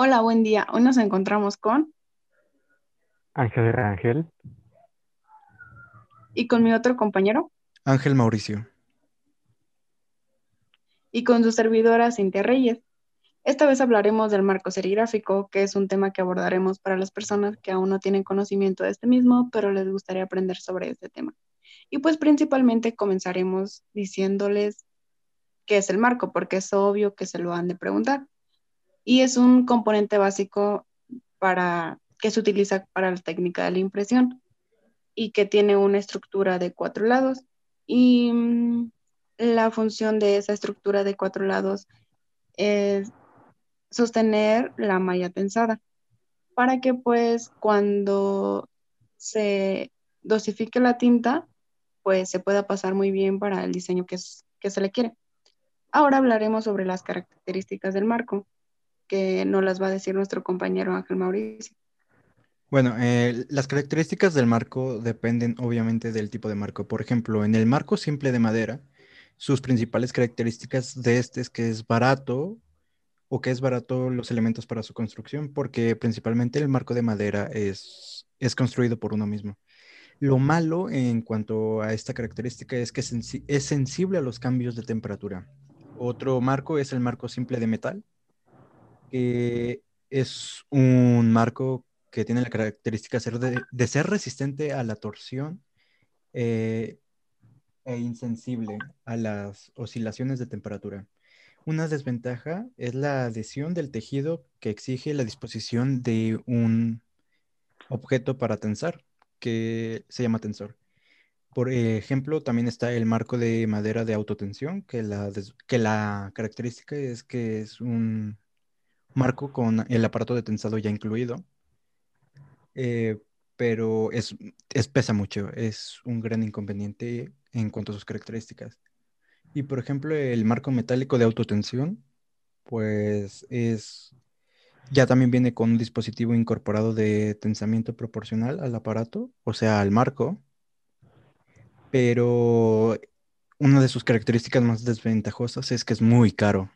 Hola, buen día. Hoy nos encontramos con Ángel Ángel. y con mi otro compañero Ángel Mauricio. y con su servidora Cintia Reyes. Esta vez hablaremos del marco serigráfico, que es un tema que abordaremos para las personas que aún no tienen conocimiento de este mismo, pero les gustaría aprender sobre este tema. Y pues principalmente comenzaremos diciéndoles qué es el marco, porque es obvio que se lo han de preguntar. Y es un componente básico para que se utiliza para la técnica de la impresión y que tiene una estructura de cuatro lados. Y mm, la función de esa estructura de cuatro lados es sostener la malla tensada para que pues cuando se dosifique la tinta pues se pueda pasar muy bien para el diseño que, es- que se le quiere. Ahora hablaremos sobre las características del marco, que nos las va a decir nuestro compañero Ángel Mauricio. Bueno, eh, las características del marco dependen obviamente del tipo de marco. Por ejemplo, en el marco simple de madera, sus principales características de este es que es barato o que es barato los elementos para su construcción, porque principalmente el marco de madera es, es construido por uno mismo. Lo malo en cuanto a esta característica es que es, sensi- es sensible a los cambios de temperatura. Otro marco es el marco simple de metal, que es un marco que tiene la característica de, ser resistente a la torsión eh, e insensible a las oscilaciones de temperatura. Una desventaja es la adhesión del tejido que exige la disposición de un objeto para tensar, que se llama tensor. Por ejemplo, también está el marco de madera de autotensión, que la, que la característica es que es un marco con el aparato de tensado ya incluido, eh, pero es, es pesa mucho, es un gran inconveniente en cuanto a sus características. Y por ejemplo, el marco metálico de autotensión, pues es, ya también viene con un dispositivo incorporado de tensamiento proporcional al aparato, o sea, al marco, pero una de sus características más desventajosas es que es muy caro.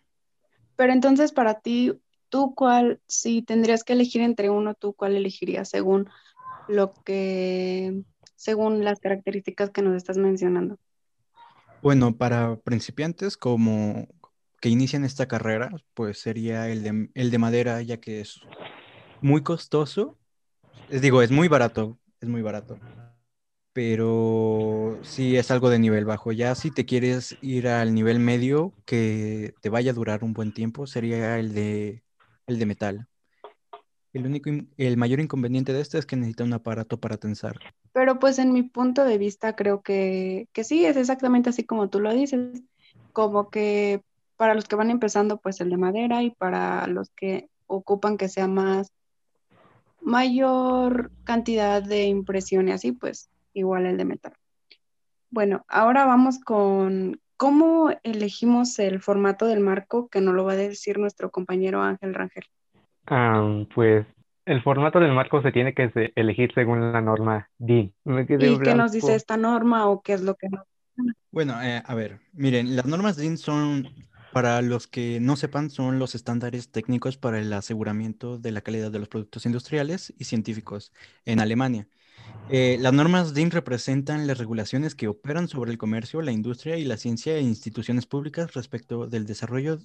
Pero entonces para ti, ¿tú cuál, si tendrías que elegir entre uno, tú cuál elegirías según lo que, según las características que nos estás mencionando? Bueno, para principiantes como que inician esta carrera, pues sería el de, el de madera, ya que es muy costoso. Es, digo, es muy barato, es muy barato. Pero sí es algo de nivel bajo. Ya si te quieres ir al nivel medio, que te vaya a durar un buen tiempo, sería el de, el de metal. El único, el mayor inconveniente de este es que necesita un aparato para tensar. Pero pues en mi punto de vista creo que, que sí, es exactamente así como tú lo dices, como que para los que van empezando pues el de madera y para los que ocupan que sea más mayor cantidad de impresión y así pues igual el de metal. Bueno, ahora vamos con cómo elegimos el formato del marco que nos lo va a decir nuestro compañero Ángel Rangel. Am, pues el formato del marco se tiene que se- elegir según la norma DIN. ¿Y qué nos dice blanco. esta norma o qué es lo que nos... Bueno, eh, a ver, miren, las normas DIN son, para los que no sepan, son los estándares técnicos para el aseguramiento de la calidad de los productos industriales y científicos en Alemania. Eh, las normas DIN representan las regulaciones que operan sobre el comercio, la industria y la ciencia e instituciones públicas respecto del desarrollo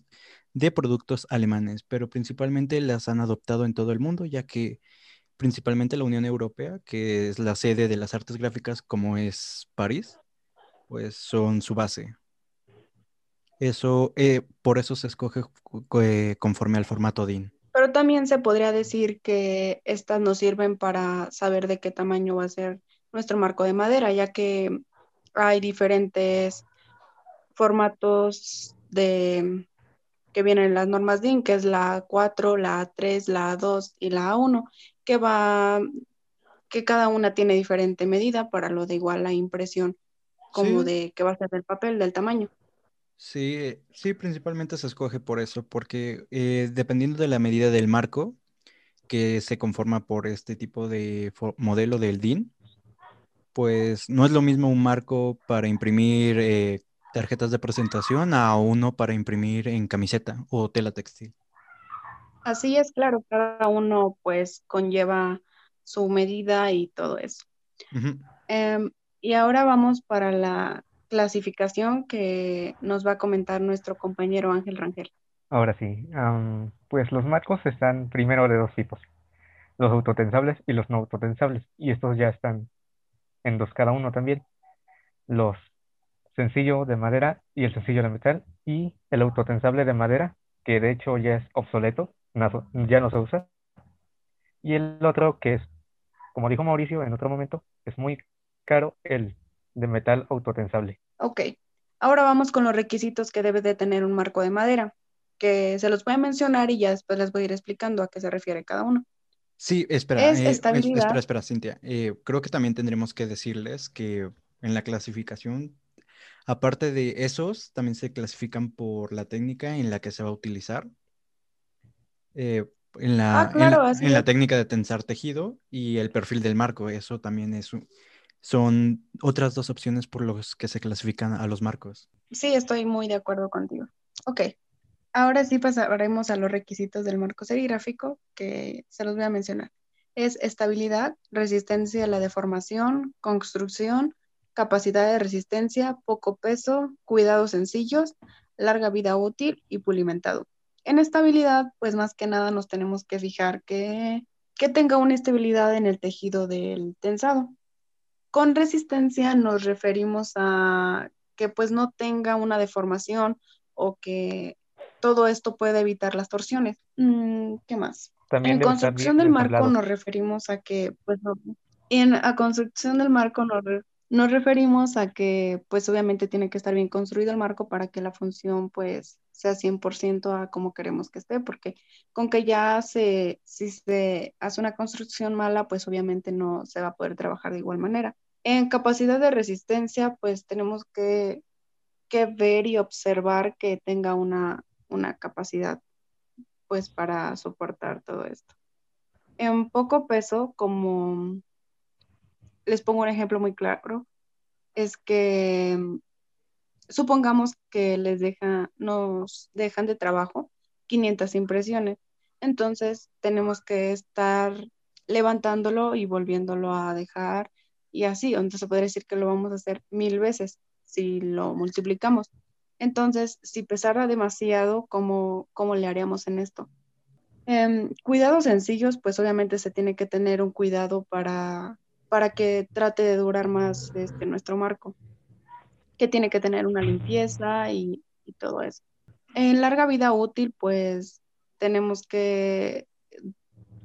de productos alemanes, pero principalmente las han adoptado en todo el mundo, ya que principalmente la Unión Europea, que es la sede de las artes gráficas como es París, pues son su base. Eso, eh, por eso se escoge eh, conforme al formato DIN. Pero también se podría decir que estas nos sirven para saber de qué tamaño va a ser nuestro marco de madera, ya que hay diferentes formatos de que vienen en las normas DIN, que es la A4, la A3, la A2 y la A1, que va, que cada una tiene diferente medida para lo de igual la impresión, como Sí, de que va a ser del papel, del tamaño. Sí, sí, principalmente se escoge por eso, porque eh, dependiendo de la medida del marco que se conforma por este tipo de modelo del DIN, pues no es lo mismo un marco para imprimir eh, tarjetas de presentación a uno para imprimir en camiseta o tela textil. Así es, claro, cada uno pues conlleva su medida y todo eso. Em, y ahora vamos para la clasificación que nos va a comentar nuestro compañero Ángel Rangel. Ahora sí, pues los marcos están primero de dos tipos, los autotensables y los no autotensables, y estos ya están en dos cada uno también, los sencillo de madera y el sencillo de metal, y el autotensable de madera, que de hecho ya es obsoleto, ya no se usa, y el otro que es, como dijo Mauricio en otro momento, es muy caro, el de metal autotensable. Ok, ahora vamos con los requisitos que debe de tener un marco de madera que se los voy a mencionar y ya después les voy a ir explicando a qué se refiere cada uno. Sí, espera, eh, espera, espera, Cintia. Eh, creo que también tendremos que decirles que en la clasificación, aparte de esos, también se clasifican por la técnica en la que se va a utilizar. Eh, en, la, ah, en, la, técnica de tensar tejido y el perfil del marco. Eso también es son otras dos opciones por los que se clasifican a los marcos. Sí, estoy muy de acuerdo contigo. Ok, Ahora sí pasaremos a los requisitos del marco serigráfico que se los voy a mencionar. Es estabilidad, resistencia a la deformación, construcción, capacidad de resistencia, poco peso, cuidados sencillos, larga vida útil y pulimentado. En estabilidad, pues más que nada nos tenemos que fijar que, que tenga una estabilidad en el tejido del tensado. Con resistencia nos referimos a que pues no tenga una deformación o que todo esto puede evitar las torsiones. Mm, ¿Qué más? en construcción del marco nos referimos a que, pues, en la construcción del marco nos, nos referimos a que, pues, obviamente tiene que estar bien construido el marco para que la función, pues, sea 100% a como queremos que esté, porque con que ya se, si se hace una construcción mala, pues, obviamente no se va a poder trabajar de igual manera. En capacidad de resistencia, pues, tenemos que, que ver y observar que tenga una una capacidad pues para soportar todo esto. En poco peso, como les pongo un ejemplo muy claro, es que supongamos que les deja, nos dejan de trabajo 500 impresiones. Entonces tenemos que estar levantándolo y volviéndolo a dejar y así. Entonces se podría decir que lo vamos a hacer mil veces si lo multiplicamos. Entonces, si pesara demasiado, ¿cómo, cómo le haríamos en esto? Em, cuidados sencillos, pues obviamente se tiene que tener un cuidado para, para que trate de durar más este, nuestro marco, que tiene que tener una limpieza y, y todo eso. En larga vida útil, pues tenemos que,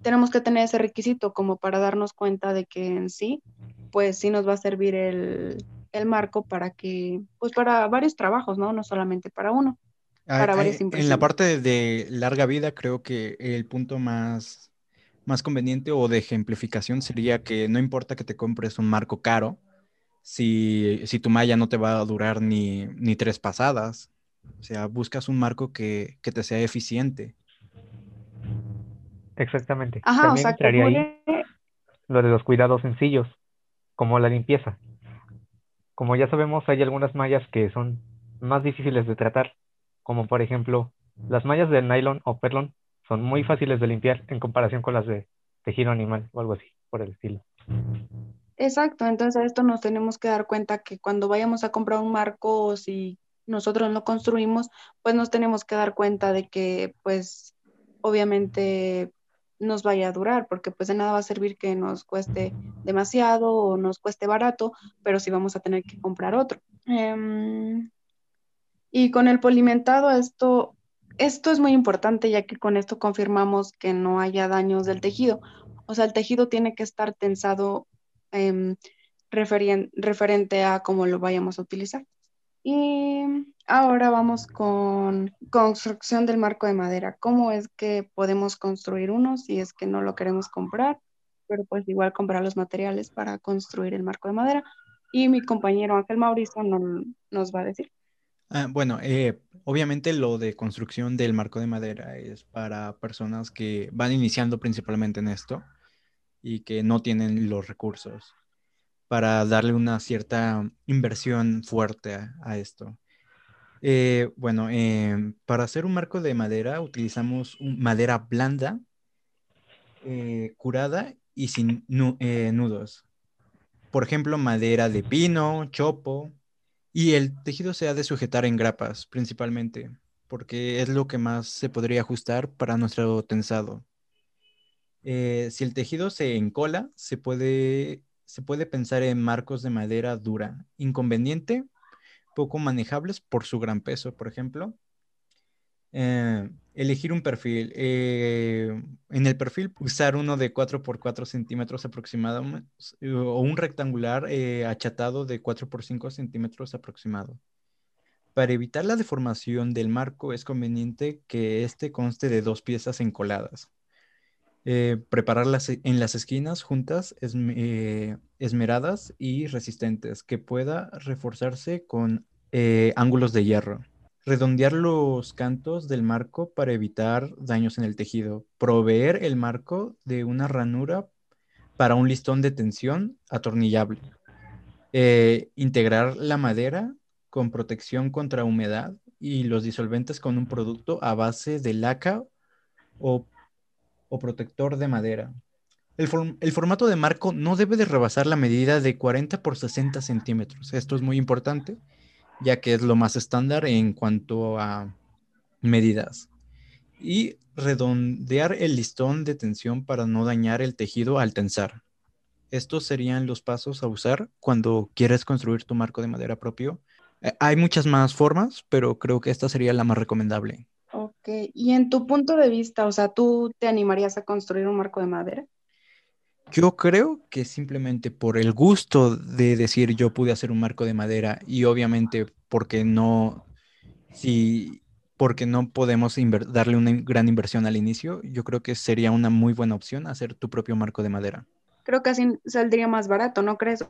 tenemos que tener ese requisito como para darnos cuenta de que en sí, pues sí nos va a servir el, el marco para que, pues para varios trabajos, ¿no? No solamente para uno, ah, para varias En la parte de larga vida, creo que el punto más, más conveniente o de ejemplificación sería que no importa que te compres un marco caro, si, si tu malla no te va a durar ni, ni tres pasadas. O sea, buscas un marco que, que te sea eficiente. Exactamente. Ajá, También ahí lo de los cuidados sencillos, como la limpieza. Como ya sabemos, hay algunas mallas que son más difíciles de tratar, como por ejemplo, las mallas de nylon o perlon son muy fáciles de limpiar en comparación con las de tejido animal o algo así, por el estilo. Exacto, entonces a esto nos tenemos que dar cuenta que cuando vayamos a comprar un marco o si nosotros lo construimos, pues nos tenemos que dar cuenta de que pues obviamente nos vaya a durar, porque pues de nada va a servir que nos cueste demasiado o nos cueste barato, pero sí vamos a tener que comprar otro. Em, y con el polimentado esto, esto es muy importante ya que con esto confirmamos que no haya daños del tejido. O sea, el tejido tiene que estar tensado em, referente a cómo lo vayamos a utilizar. Y ahora vamos con construcción del marco de madera. ¿Cómo es que podemos construir uno si es que no lo queremos comprar? Pero pues igual comprar los materiales para construir el marco de madera. Y mi compañero Ángel Mauricio nos va a decir. Ah, bueno, eh, obviamente lo de construcción del marco de madera es para personas que van iniciando principalmente en esto y que no tienen los recursos para darle una cierta inversión fuerte a, esto. Eh, bueno, em, para hacer un marco de madera utilizamos madera blanda, eh, curada y sin nudos. Por ejemplo, madera de pino, chopo, y el tejido se ha de sujetar en grapas principalmente, porque es lo que más se podría ajustar para nuestro tensado. si el tejido se encola, se puede, se puede pensar en marcos de madera dura. Inconveniente, poco manejables por su gran peso, por ejemplo. Eh, elegir un perfil. Eh, en el perfil, usar uno de 4 por 4 centímetros aproximadamente o un rectangular eh, achatado de 4 por 5 centímetros aproximado. Para evitar la deformación del marco es conveniente que este conste de dos piezas encoladas. prepararlas en las esquinas juntas, esmeradas y resistentes, que pueda reforzarse con ángulos de hierro. Redondear los cantos del marco para evitar daños en el tejido. Proveer el marco de una ranura para un listón de tensión atornillable. Eh, integrar la madera con protección contra humedad y los disolventes con un producto a base de laca o, protector de madera. El, el, formato de marco no debe de rebasar la medida de 40 por 60 centímetros. Esto es muy importante ya que es lo más estándar en cuanto a medidas. Y redondear el listón de tensión para no dañar el tejido al tensar. Estos serían los pasos a usar cuando quieres construir tu marco de madera propio. Eh, hay muchas más formas, pero creo que esta sería la más recomendable. Ok, y en tu punto de vista, o sea, ¿tú te animarías a construir un marco de madera? Yo creo que simplemente por el gusto de decir yo pude hacer un marco de madera y obviamente porque no, si, porque no podemos darle una gran inversión al inicio, yo creo que sería una muy buena opción hacer tu propio marco de madera. Creo que así saldría más barato, ¿no crees?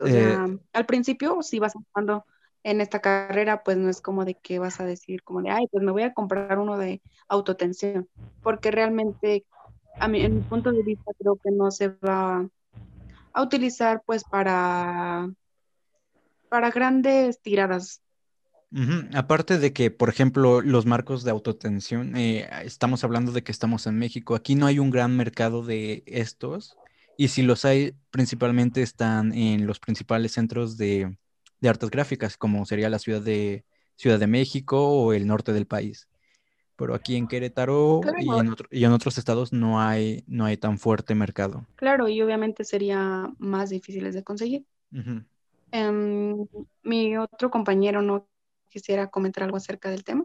O sea, eh, al principio, si vas empezando en esta carrera, pues no es como de que vas a decir como de, ay, pues me voy a comprar uno de autotensión, porque realmente a en mi punto de vista, creo que no se va a utilizar pues para, para grandes tiradas. Aparte de que, por ejemplo, los marcos de autotensión, eh, estamos hablando de que estamos en México, aquí no hay un gran mercado de estos, y si los hay, principalmente están en los principales centros de, de artes gráficas, como sería la ciudad de, Ciudad de México o el norte del país pero aquí en Querétaro y, en y, en otros estados no hay, no hay tan fuerte mercado. Claro, y obviamente sería más difíciles de conseguir. Em, mi otro compañero no quisiera comentar algo acerca del tema.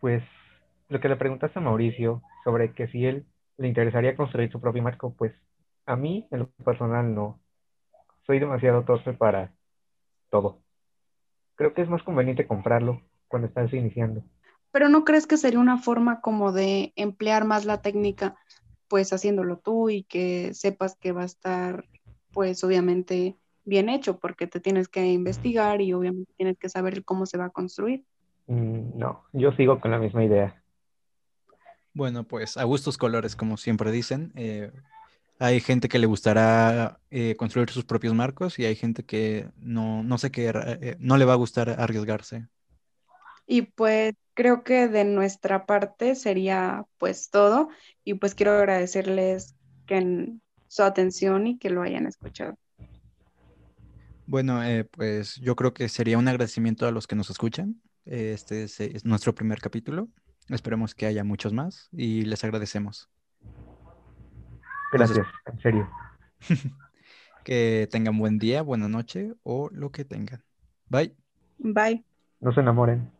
pues lo que le preguntaste a Mauricio sobre que si él le interesaría construir su propio marco, pues a mí en lo personal no. Soy demasiado torpe para todo. Creo que es más conveniente comprarlo cuando estás iniciando. Pero ¿no crees que sería una forma como de emplear más la técnica, pues haciéndolo tú y que sepas que va a estar, pues obviamente bien hecho, porque te tienes que investigar y obviamente tienes que saber cómo se va a construir? Mm, no, yo sigo con la misma idea. Bueno, pues a gustos colores, como siempre dicen. Eh, hay gente que le gustará eh, construir sus propios marcos y hay gente que no, no sé qué, eh, no le va a gustar arriesgarse. Y pues creo que de nuestra parte sería pues todo y pues quiero agradecerles que su atención y que lo hayan escuchado. Bueno, eh, pues yo creo que sería un agradecimiento a los que nos escuchan. Este es, nuestro primer capítulo. Esperemos que haya muchos más y les agradecemos. Gracias, en serio. que tengan buen día, buena noche o lo que tengan. Bye. Bye. No se enamoren.